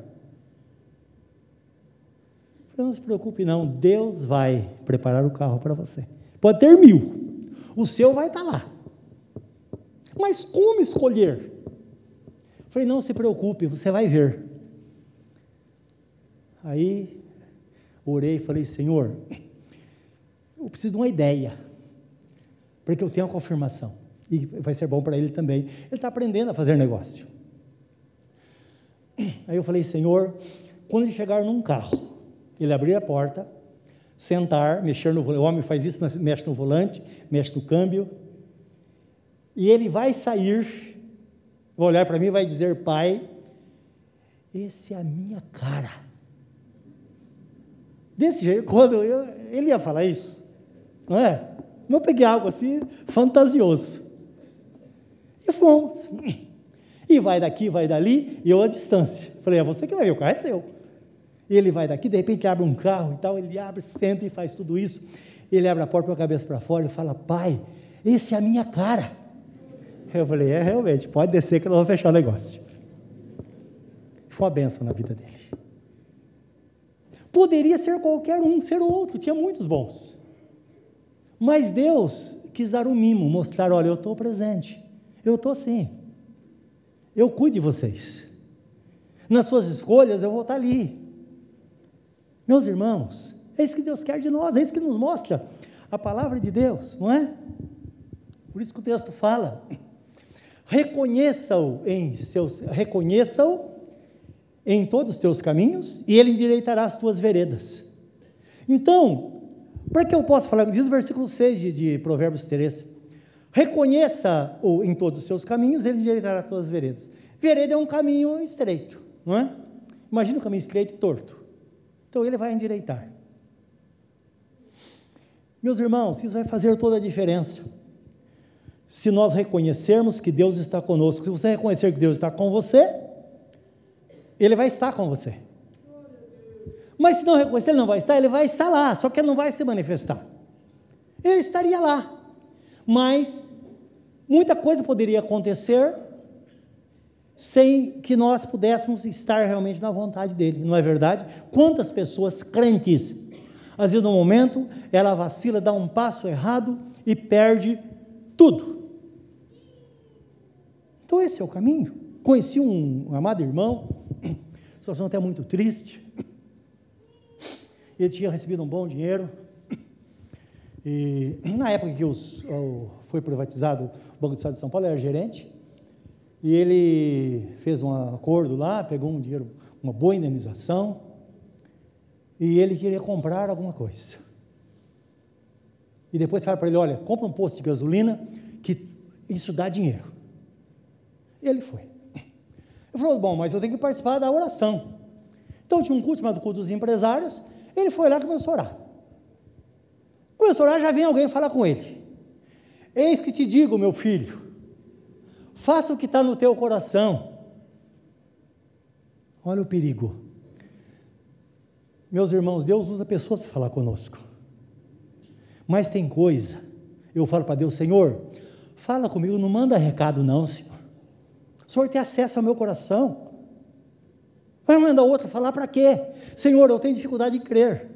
Speaker 1: Não se preocupe, não. Deus vai preparar o carro para você. Pode ter mil, o seu vai estar tá lá. Mas como escolher? Falei, não se preocupe, você vai ver. Aí orei e falei, Senhor, eu preciso de uma ideia, porque eu tenho a confirmação. E vai ser bom para ele também. Ele está aprendendo a fazer negócio. Aí eu falei, Senhor, Quando eles chegaram num carro, ele abriu a porta, sentar, mexer no volante. O homem faz isso, mexe no volante, mexe no câmbio. E ele vai sair, vai olhar para mim e vai dizer: Pai, esse é a minha cara. Desse jeito, quando eu, ele ia falar isso, não é? Eu peguei algo assim, fantasioso. E fomos. E vai daqui, vai dali, e eu à distância. Falei, é você que vai o carro é seu. E ele vai daqui, de repente abre um carro e tal, ele abre, senta e faz tudo isso. Ele abre a porta com a cabeça para fora e fala, pai, esse é a minha cara. Eu falei, é realmente, pode descer que eu vou fechar o negócio. Foi uma benção na vida dele. Poderia ser qualquer um, ser outro, tinha muitos bons. Mas Deus quis dar um mimo, mostrar: olha, eu estou presente, eu estou sim, eu cuido de vocês. Nas suas escolhas eu vou estar ali. Meus irmãos, é isso que Deus quer de nós, é isso que nos mostra a palavra de Deus, não é? Por isso que o texto fala: reconheça-o em seus, reconheça-o em todos os teus caminhos e ele endireitará as tuas veredas. Então, para que eu possa falar, diz o versículo 6 de, de Provérbios 13: reconheça-o em todos os seus caminhos, ele endireitará as tuas veredas. Vereda é um caminho estreito, não é? Imagina um caminho estreito e torto. Então ele vai endireitar. Meus irmãos, isso vai fazer toda a diferença. Se nós reconhecermos que Deus está conosco, se você reconhecer que Deus está com você, ele vai estar com você. Mas se não reconhecer, ele não vai estar, ele vai estar lá, só que ele não vai se manifestar. Ele estaria lá. Mas muita coisa poderia acontecer sem que nós pudéssemos estar realmente na vontade dele, não é verdade? Quantas pessoas crentes, às vezes no momento, ela vacila, dá um passo errado e perde tudo. Então esse é o caminho. Conheci um amado irmão, situação até muito triste. Ele tinha recebido um bom dinheiro. E na época que os, o, foi privatizado o Banco do Estado de São Paulo, ele era gerente. E ele fez um acordo lá, pegou um dinheiro, uma boa indenização. E ele queria comprar alguma coisa. E depois falaram para ele: olha, compra um posto de gasolina, que isso dá dinheiro. Ele foi. Ele falou: bom, mas eu tenho que participar da oração. Então tinha um culto chamado culto dos empresários. Ele foi lá e começou a orar. Começou a orar, já vem alguém falar com ele. Eis que te digo, meu filho, faça o que está no teu coração. Olha o perigo. Meus irmãos, Deus usa pessoas para falar conosco. Mas tem coisa, eu falo para Deus, Senhor, fala comigo, não manda recado, não, Senhor. O Senhor tem acesso ao meu coração. Vai mandar outro falar para quê? Senhor, eu tenho dificuldade de crer.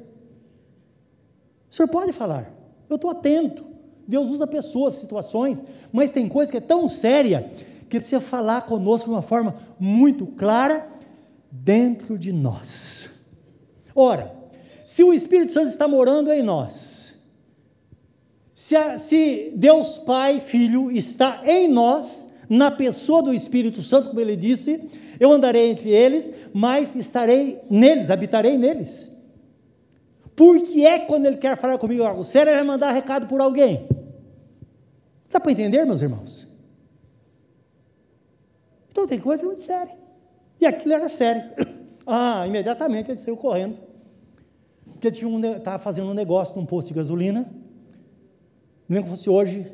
Speaker 1: O Senhor pode falar. Eu estou atento. Deus usa pessoas, situações, mas tem coisa que é tão séria que precisa falar conosco de uma forma muito clara dentro de nós. Ora, se o Espírito Santo está morando em nós, se, a, se Deus Pai, Filho está em nós, na pessoa do Espírito Santo, como ele disse, eu andarei entre eles, mas estarei neles, habitarei neles. Porque é quando ele quer falar comigo algo sério, ele vai mandar recado por alguém. Dá para entender, meus irmãos? Então tem coisa muito séria. E aquilo era sério. [coughs] Ah, imediatamente ele saiu correndo. Porque ele estava fazendo um negócio num posto de gasolina. Nem que fosse hoje,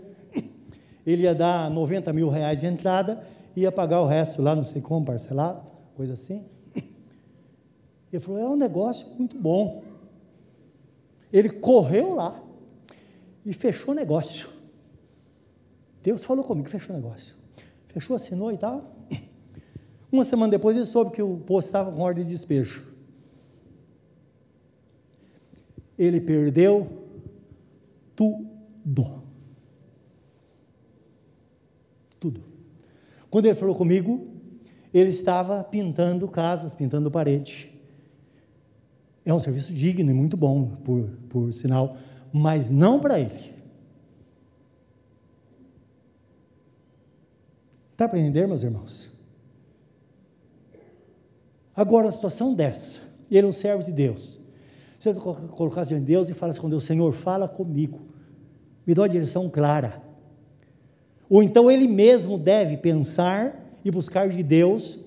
Speaker 1: ele ia dar 90 mil reais de entrada, ia pagar o resto lá, não sei como, parcelado, coisa assim. Ele falou: é um negócio muito bom. Ele correu lá e fechou o negócio. Deus falou comigo, fechou o negócio. Fechou, assinou e tal. Uma semana depois ele soube que o posto estava com ordem de despejo. Ele perdeu tudo. Tudo. Quando ele falou comigo, ele estava pintando casas, pintando parede. É um serviço digno e muito bom, por, por sinal, mas não para ele. Está para entender, meus irmãos? Agora, a situação dessa, ele é um servo de Deus. Você colocar-se diante de Deus e fala assim com Deus: Senhor, fala comigo, me dá uma direção clara. Ou então ele mesmo deve pensar e buscar de Deus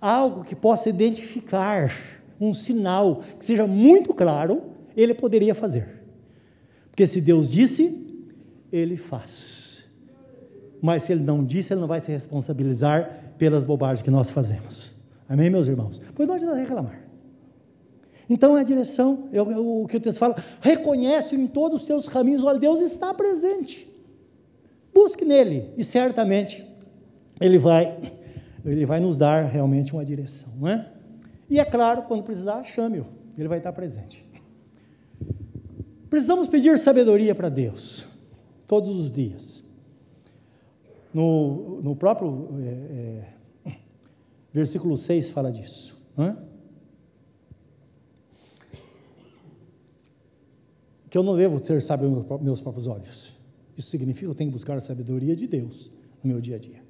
Speaker 1: algo que possa identificar, um sinal que seja muito claro, ele poderia fazer. Porque se Deus disse, ele faz. Mas se ele não disse, ele não vai se responsabilizar pelas bobagens que nós fazemos. Amém, meus irmãos? Pois não adianta reclamar. Então é a direção, é o que o texto fala, reconhece em todos os seus caminhos, olha, Deus está presente. Busque nele e certamente ele vai, ele vai nos dar realmente uma direção, não é? E é claro, quando precisar, chame-o, ele vai estar presente. Precisamos pedir sabedoria para Deus, todos os dias. No, no próprio é, é, versículo 6 fala disso. Não é? que eu não devo ter sábio meus próprios olhos. Isso significa que eu tenho que buscar a sabedoria de Deus no meu dia a dia.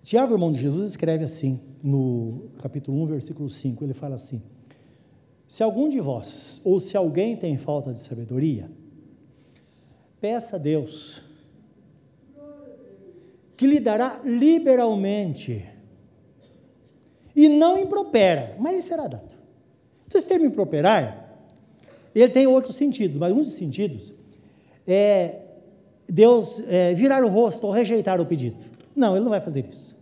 Speaker 1: Tiago, irmão de Jesus, escreve assim, no capítulo 1, versículo 5, ele fala assim: Se algum de vós, ou se alguém tem falta de sabedoria, peça a Deus, que lhe dará liberalmente, e não impropera, mas lhe será dado. Então, esse termo improperar, ele tem outros sentidos, mas um dos sentidos é Deus é, virar o rosto ou rejeitar o pedido. Não, ele não vai fazer isso.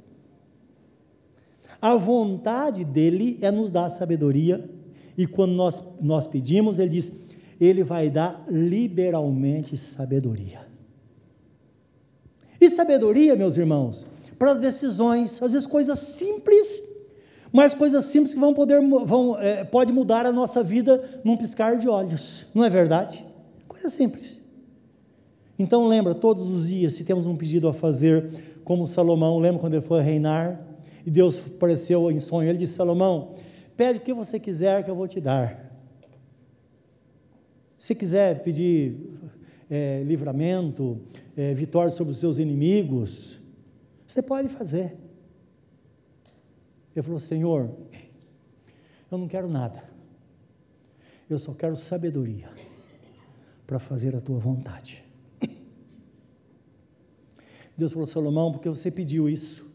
Speaker 1: A vontade dele é nos dar sabedoria, e quando nós, nós pedimos, ele diz: ele vai dar liberalmente sabedoria. E sabedoria, meus irmãos, para as decisões, às vezes coisas simples mas coisas simples que vão poder vão, é, pode mudar a nossa vida num piscar de olhos, não é verdade? Coisa simples. Então lembra, todos os dias, se temos um pedido a fazer, como Salomão, lembra quando ele foi reinar, e Deus apareceu em sonho, ele disse, Salomão, pede o que você quiser que eu vou te dar. Se quiser pedir é, livramento, é, vitória sobre os seus inimigos, você pode fazer. Ele falou: Senhor, eu não quero nada, eu só quero sabedoria para fazer a tua vontade. Deus falou: Salomão, porque você pediu isso,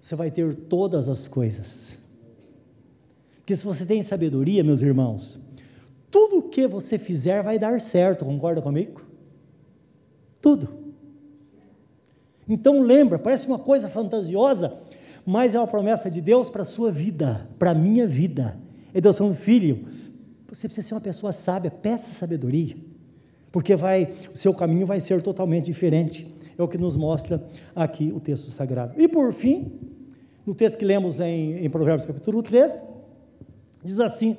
Speaker 1: você vai ter todas as coisas. Porque se você tem sabedoria, meus irmãos, tudo o que você fizer vai dar certo, concorda comigo? Tudo. Então lembra, parece uma coisa fantasiosa, mas é uma promessa de Deus para a sua vida, para a minha vida. É Deus falando, filho, você precisa ser uma pessoa sábia, peça sabedoria, porque vai, o seu caminho vai ser totalmente diferente. É o que nos mostra aqui o texto sagrado. E por fim, no texto que lemos em, em Provérbios capítulo 3, diz assim: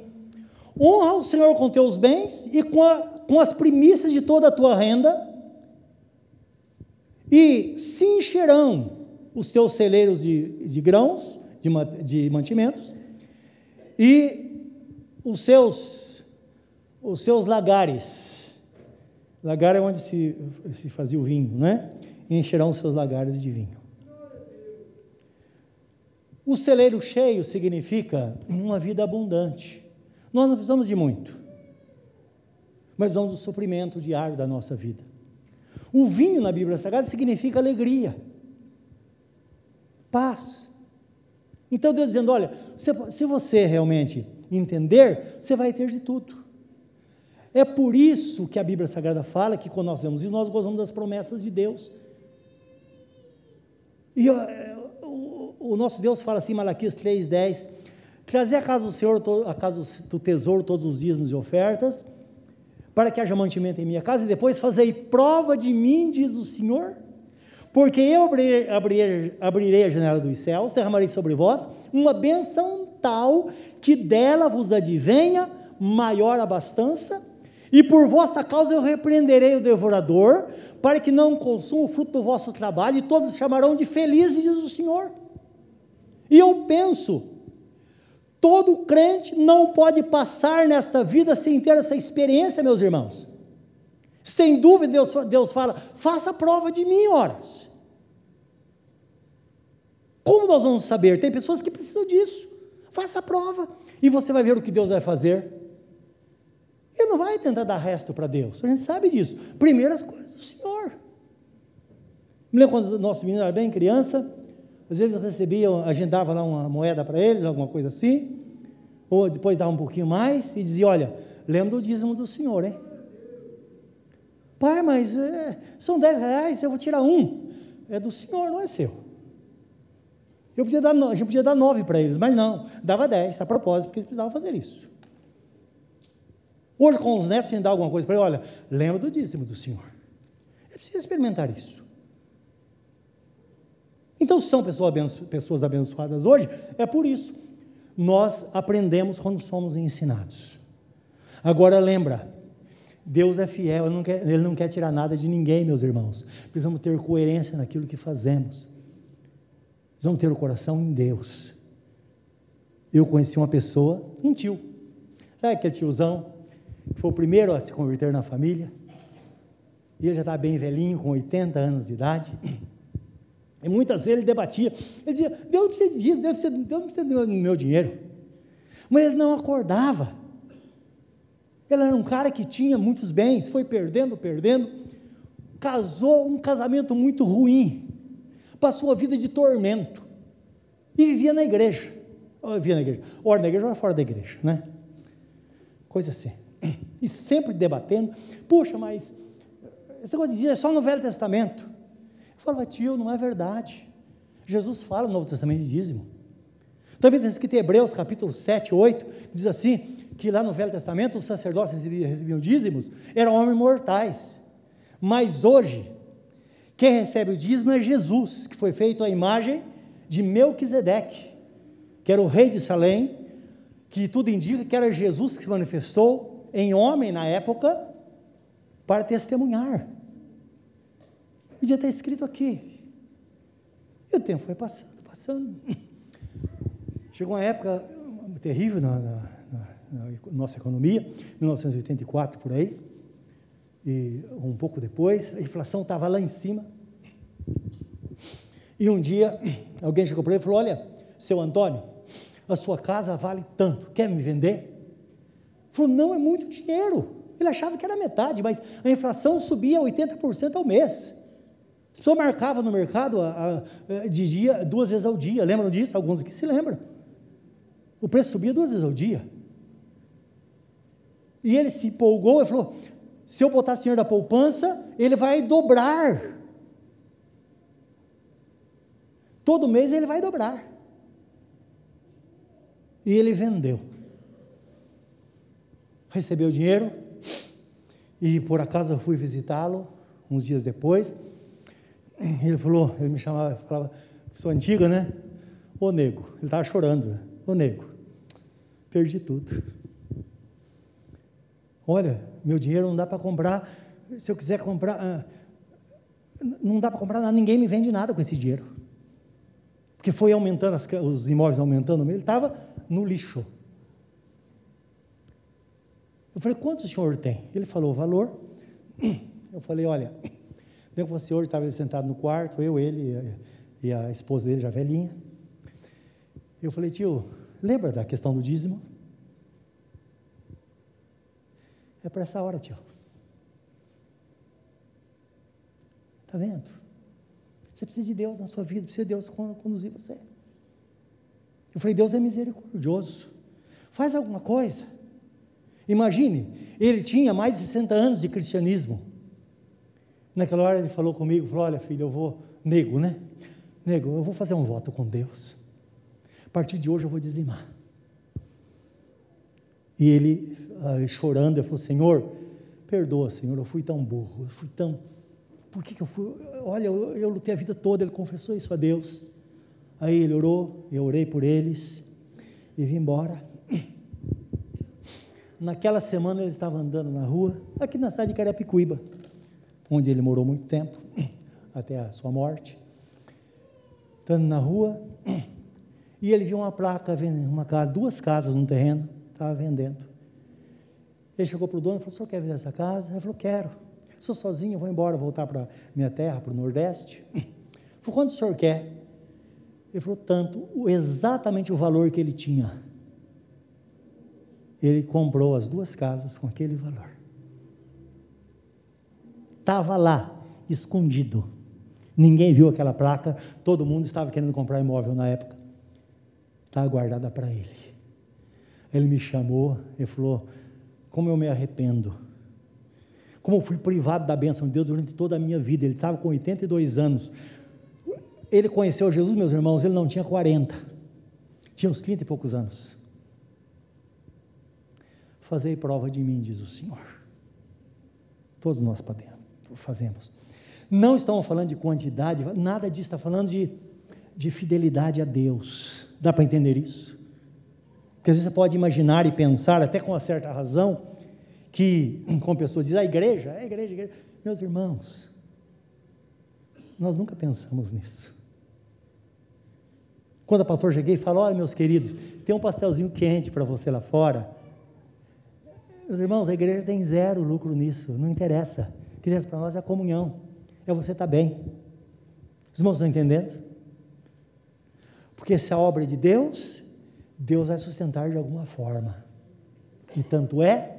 Speaker 1: honra o Senhor com teus bens e com, a, com as primícias de toda a tua renda, e se encherão os seus celeiros de, de grãos, de, de mantimentos, e os seus, os seus lagares. Lagar é onde se, se fazia o vinho, né? encherão os seus lagares de vinho. O celeiro cheio significa uma vida abundante. Nós não precisamos de muito, mas precisamos do suprimento diário da nossa vida. O vinho na Bíblia Sagrada significa alegria paz. Então Deus dizendo: olha, se você realmente entender, você vai ter de tudo. É por isso que a Bíblia Sagrada fala que quando nós vemos isso, nós gozamos das promessas de Deus. E o, o nosso Deus fala assim, Malaquias 3,10: Trazer a casa do Senhor, a casa do tesouro, todos os dízimos e ofertas, para que haja mantimento em minha casa, e depois fazei prova de mim, diz o Senhor. Porque eu abrirei, abrirei, a janela dos céus, derramarei sobre vós uma benção tal que dela vos advenha maior abastança, e por vossa causa eu repreenderei o devorador, para que não consuma o fruto do vosso trabalho, e todos chamarão de felizes, diz o Senhor. E eu penso, todo crente não pode passar nesta vida sem ter essa experiência, meus irmãos. Sem dúvida, Deus, Deus fala: faça prova de mim, horas. Como nós vamos saber? Tem pessoas que precisam disso. Faça a prova e você vai ver o que Deus vai fazer. Ele não vai tentar dar resto para Deus, a gente sabe disso. Primeiro as coisas do Senhor. Me lembro quando o nosso menino era bem criança, às vezes recebiam, agendava lá uma moeda para eles, alguma coisa assim, ou depois dava um pouquinho mais e dizia: Olha, lembra do dízimo do Senhor, hein? Pai, mas é, são 10 reais, eu vou tirar um. É do Senhor, não é seu. Eu podia dar, a gente podia dar nove para eles, mas não, dava 10, a propósito, porque eles precisavam fazer isso. Hoje, com os netos, a gente dá alguma coisa para ele, olha, lembra do dízimo do Senhor. É preciso experimentar isso. Então, são pessoas abençoadas hoje, é por isso. Nós aprendemos quando somos ensinados. Agora, lembra, Deus é fiel, ele não, quer, ele não quer tirar nada de ninguém, meus irmãos. Precisamos ter coerência naquilo que fazemos. Precisamos ter o coração em Deus. Eu conheci uma pessoa, um tio, sabe aquele tiozão, que foi o primeiro a se converter na família, e ele já está bem velhinho, com 80 anos de idade, e muitas vezes ele debatia, ele dizia, Deus não precisa disso, Deus, precisa, Deus não precisa do meu dinheiro, mas ele não acordava, ele era um cara que tinha muitos bens, foi perdendo, perdendo, casou um casamento muito ruim, passou a vida de tormento e vivia na igreja. Vivia na igreja. Ora na igreja, ora fora da igreja, né? Coisa assim. E sempre debatendo. Puxa, mas esse negócio de é só no Velho Testamento. Eu falava, tio, não é verdade. Jesus fala no Novo Testamento de dízimo. Também está escrito em Hebreus capítulo 7, 8, diz assim: que lá no Velho Testamento os sacerdotes recebiam, recebiam dízimos, eram homens mortais. Mas hoje, quem recebe o dízimo é Jesus, que foi feito à imagem de Melquisedeque, que era o rei de Salém, que tudo indica que era Jesus que se manifestou em homem na época para testemunhar. E já está escrito aqui. E o tempo foi passando, passando. Chegou uma época terrível na na nossa economia, 1984 por aí, e um pouco depois, a inflação estava lá em cima. E um dia, alguém chegou para ele e falou: Olha, seu Antônio, a sua casa vale tanto, quer me vender? Ele falou: Não, é muito dinheiro. Ele achava que era metade, mas a inflação subia 80% ao mês. As pessoas marcavam no mercado a, a, de dia, duas vezes ao dia. Lembram disso? Alguns aqui se lembram. O preço subia duas vezes ao dia. E ele se empolgou e falou: se eu botar dinheiro da poupança, ele vai dobrar. Todo mês ele vai dobrar. E ele vendeu. Recebeu o dinheiro. E por acaso eu fui visitá-lo uns dias depois. Ele falou, ele me chamava, falava, sou antiga, né? Ô nego, ele estava chorando, né? ô nego, perdi tudo. Olha, meu dinheiro não dá para comprar. Se eu quiser comprar, ah, não dá para comprar nada, ninguém me vende nada com esse dinheiro. Porque foi aumentando, as, os imóveis aumentando, ele estava no lixo. Eu falei, quanto o senhor tem? Ele falou o valor. Eu falei, olha, bem que você hoje estava sentado no quarto, eu, ele e a esposa dele, já velhinha. Eu falei, tio, lembra da questão do dízimo? É para essa hora, tio. Está vendo? Você precisa de Deus na sua vida, precisa de Deus conduzir você. Eu falei, Deus é misericordioso. Faz alguma coisa. Imagine, ele tinha mais de 60 anos de cristianismo. Naquela hora ele falou comigo, falou, olha filho, eu vou, nego, né? Nego, eu vou fazer um voto com Deus. A partir de hoje eu vou dizimar. E ele, chorando, ele falou: Senhor, perdoa, Senhor, eu fui tão burro, eu fui tão. Por que, que eu fui? Olha, eu, eu lutei a vida toda, ele confessou isso a Deus. Aí ele orou, eu orei por eles e vim embora. [clears throat] Naquela semana ele estava andando na rua, aqui na cidade de Carapicuíba, onde ele morou muito tempo, [clears throat] até a sua morte. Estando na rua, [clears throat] e ele viu uma placa, uma casa, duas casas no terreno, estava vendendo. Ele chegou para o dono e falou: O senhor quer vender essa casa? Ele falou: Quero. Sou sozinho, vou embora, voltar para minha terra, para o Nordeste. Ele falou: Quanto o senhor quer? Ele falou tanto, exatamente o valor que ele tinha. Ele comprou as duas casas com aquele valor. Estava lá, escondido. Ninguém viu aquela placa, todo mundo estava querendo comprar imóvel na época. Estava guardada para ele. Ele me chamou e falou: Como eu me arrependo. Como eu fui privado da bênção de Deus durante toda a minha vida. Ele estava com 82 anos. Ele conheceu Jesus, meus irmãos, ele não tinha 40. Tinha uns 30 e poucos anos. Fazei prova de mim, diz o Senhor. Todos nós podemos, fazemos. Não estamos falando de quantidade, nada disso, está falando de, de fidelidade a Deus. Dá para entender isso? Porque às vezes você pode imaginar e pensar, até com uma certa razão, que, como pessoas dizem, a igreja, é a igreja, a igreja. Meus irmãos, nós nunca pensamos nisso. Quando a pastor cheguei e falou, olha meus queridos, tem um pastelzinho quente para você lá fora. Meus irmãos, a igreja tem zero lucro nisso, não interessa. O que interessa para nós é a comunhão, é você estar tá bem. Os irmãos estão entendendo? Porque se a obra é de Deus, Deus vai sustentar de alguma forma. E tanto é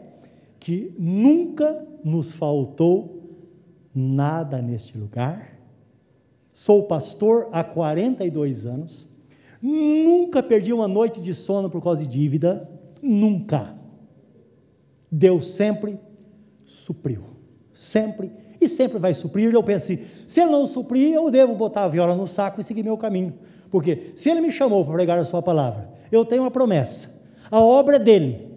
Speaker 1: que nunca nos faltou nada neste lugar. Sou pastor há 42 anos. Nunca perdi uma noite de sono por causa de dívida. Nunca. Deus sempre supriu. Sempre. E sempre vai suprir. Eu penso assim: se Ele não suprir, eu devo botar a viola no saco e seguir meu caminho. Porque se Ele me chamou para pregar a Sua palavra, eu tenho uma promessa. A obra é dele.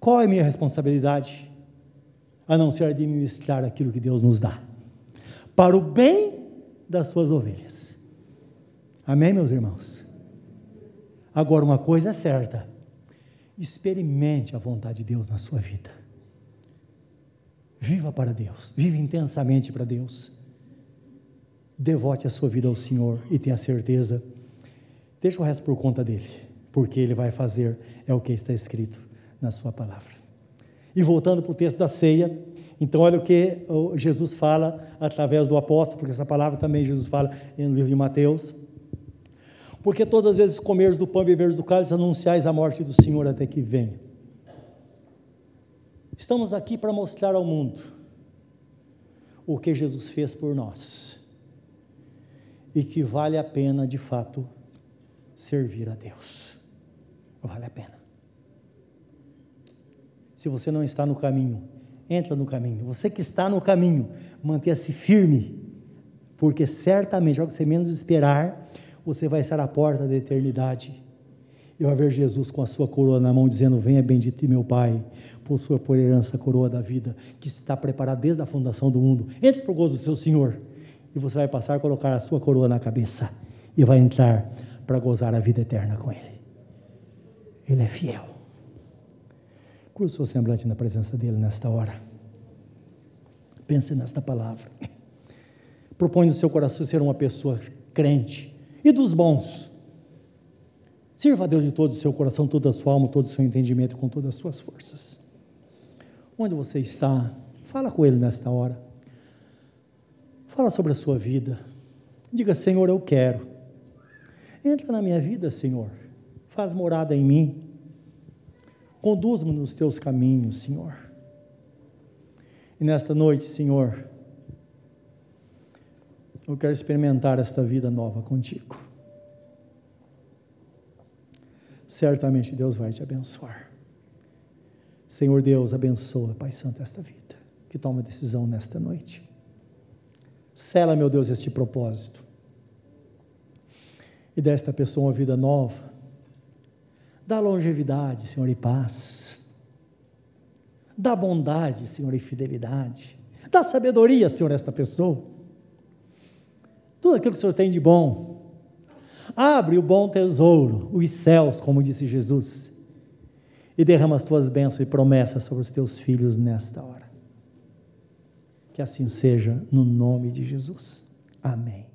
Speaker 1: Qual é a minha responsabilidade? A não ser administrar aquilo que Deus nos dá, para o bem das suas ovelhas. Amém, meus irmãos? Agora, uma coisa é certa: experimente a vontade de Deus na sua vida. Viva para Deus, viva intensamente para Deus. Devote a sua vida ao Senhor e tenha certeza Deixa o resto por conta dele, porque ele vai fazer é o que está escrito na sua palavra. E voltando para o texto da ceia, então olha o que Jesus fala através do apóstolo, porque essa palavra também Jesus fala no livro de Mateus. Porque todas as vezes comeres do pão e beberes do cálice, anunciais a morte do Senhor até que venha. Estamos aqui para mostrar ao mundo o que Jesus fez por nós e que vale a pena de fato servir a Deus. Vale a pena. Se você não está no caminho, entra no caminho. Você que está no caminho, mantenha-se firme, porque certamente, ao que você menos esperar, você vai estar à porta da eternidade e vai ver Jesus com a sua coroa na mão, dizendo: Venha bendito meu Pai, possua por herança a coroa da vida, que está preparada desde a fundação do mundo. Entre para o gozo do seu Senhor, e você vai passar a colocar a sua coroa na cabeça, e vai entrar para gozar a vida eterna com Ele. Ele é fiel. O seu semblante na presença dEle nesta hora. Pense nesta palavra. Propõe no seu coração ser uma pessoa crente e dos bons. Sirva a Deus de todo o seu coração, toda a sua alma, todo o seu entendimento, com todas as suas forças. Onde você está, fala com Ele nesta hora. Fala sobre a sua vida. Diga, Senhor, eu quero. Entra na minha vida, Senhor. Faz morada em mim. Conduz-me nos teus caminhos, Senhor. E nesta noite, Senhor, eu quero experimentar esta vida nova contigo. Certamente Deus vai te abençoar. Senhor Deus, abençoa, Pai Santo, esta vida que toma decisão nesta noite. Sela, meu Deus, este propósito e desta pessoa uma vida nova. Dá longevidade, Senhor, e paz. Dá bondade, Senhor, e fidelidade. Dá sabedoria, Senhor, a esta pessoa. Tudo aquilo que o Senhor tem de bom. Abre o bom tesouro, os céus, como disse Jesus, e derrama as tuas bênçãos e promessas sobre os teus filhos nesta hora. Que assim seja, no nome de Jesus. Amém.